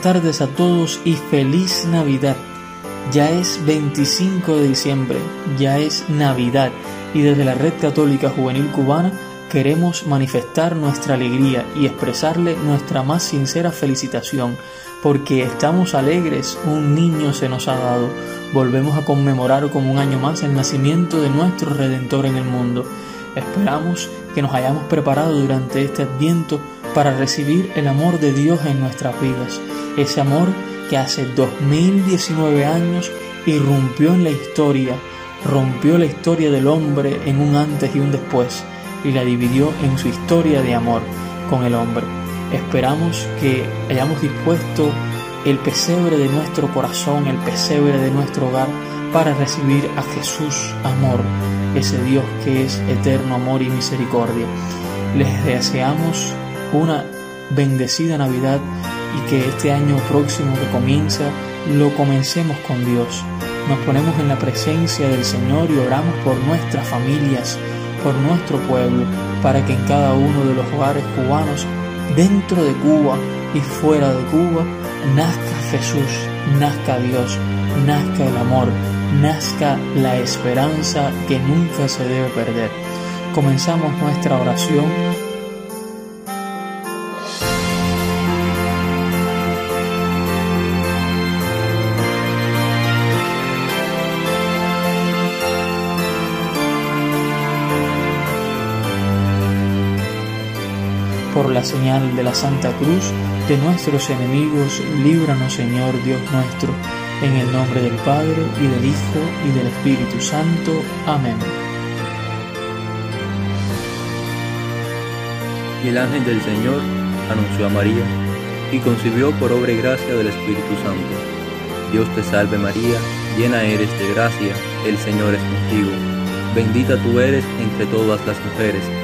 tardes a todos y feliz Navidad. Ya es 25 de diciembre, ya es Navidad y desde la Red Católica Juvenil Cubana queremos manifestar nuestra alegría y expresarle nuestra más sincera felicitación porque estamos alegres, un niño se nos ha dado. Volvemos a conmemorar como un año más el nacimiento de nuestro Redentor en el mundo. Esperamos que nos hayamos preparado durante este adviento para recibir el amor de Dios en nuestras vidas. Ese amor que hace 2019 años irrumpió en la historia, rompió la historia del hombre en un antes y un después y la dividió en su historia de amor con el hombre. Esperamos que hayamos dispuesto el pesebre de nuestro corazón, el pesebre de nuestro hogar, para recibir a Jesús amor, ese Dios que es eterno amor y misericordia. Les deseamos una bendecida Navidad y que este año próximo que comienza lo comencemos con Dios. Nos ponemos en la presencia del Señor y oramos por nuestras familias, por nuestro pueblo, para que en cada uno de los hogares cubanos dentro de Cuba y fuera de Cuba, nazca Jesús, nazca Dios, nazca el amor, nazca la esperanza que nunca se debe perder. Comenzamos nuestra oración por la señal de la Santa Cruz de nuestros enemigos, líbranos Señor Dios nuestro, en el nombre del Padre y del Hijo y del Espíritu Santo. Amén. Y el ángel del Señor anunció a María y concibió por obra y gracia del Espíritu Santo. Dios te salve María, llena eres de gracia, el Señor es contigo. Bendita tú eres entre todas las mujeres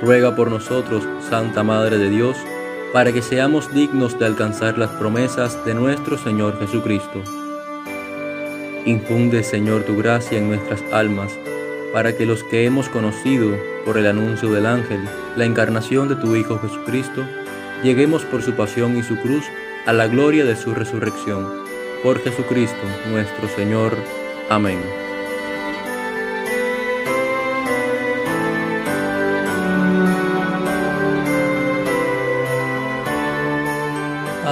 ruega por nosotros, Santa Madre de Dios, para que seamos dignos de alcanzar las promesas de nuestro Señor Jesucristo. Infunde, Señor, tu gracia en nuestras almas, para que los que hemos conocido por el anuncio del ángel la encarnación de tu Hijo Jesucristo, lleguemos por su pasión y su cruz a la gloria de su resurrección. Por Jesucristo nuestro Señor. Amén.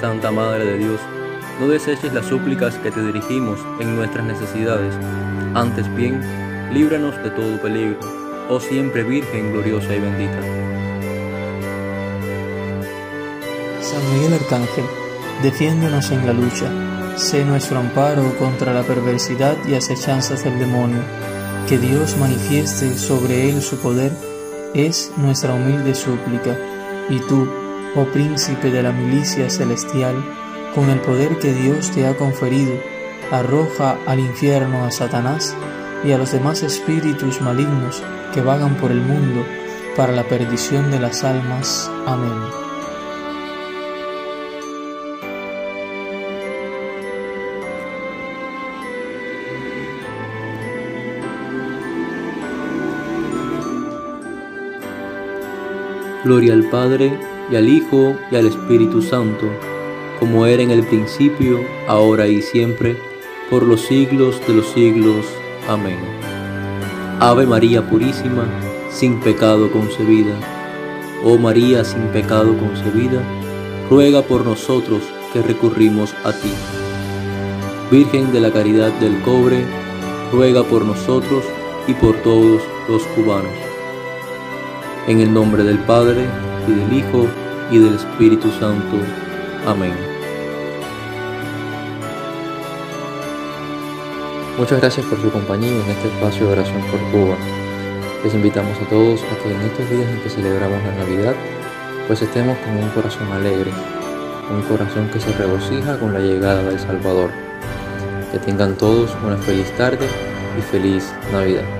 Santa Madre de Dios, no deseches las súplicas que te dirigimos en nuestras necesidades, antes bien, líbranos de todo peligro, oh siempre Virgen gloriosa y bendita. San Miguel Arcángel, defiéndonos en la lucha, sé nuestro amparo contra la perversidad y acechanzas del demonio, que Dios manifieste sobre él su poder, es nuestra humilde súplica, y tú, oh príncipe de la milicia celestial, con el poder que Dios te ha conferido, arroja al infierno a Satanás y a los demás espíritus malignos que vagan por el mundo para la perdición de las almas. Amén. Gloria al Padre y al Hijo, y al Espíritu Santo, como era en el principio, ahora y siempre, por los siglos de los siglos. Amén. Ave María Purísima, sin pecado concebida. Oh María sin pecado concebida, ruega por nosotros que recurrimos a ti. Virgen de la Caridad del Cobre, ruega por nosotros y por todos los cubanos. En el nombre del Padre, del Hijo, y del Espíritu Santo. Amén. Muchas gracias por su compañía en este espacio de oración por Cuba. Les invitamos a todos a que en estos días en que celebramos la Navidad, pues estemos con un corazón alegre, un corazón que se regocija con la llegada del Salvador. Que tengan todos una feliz tarde y feliz Navidad.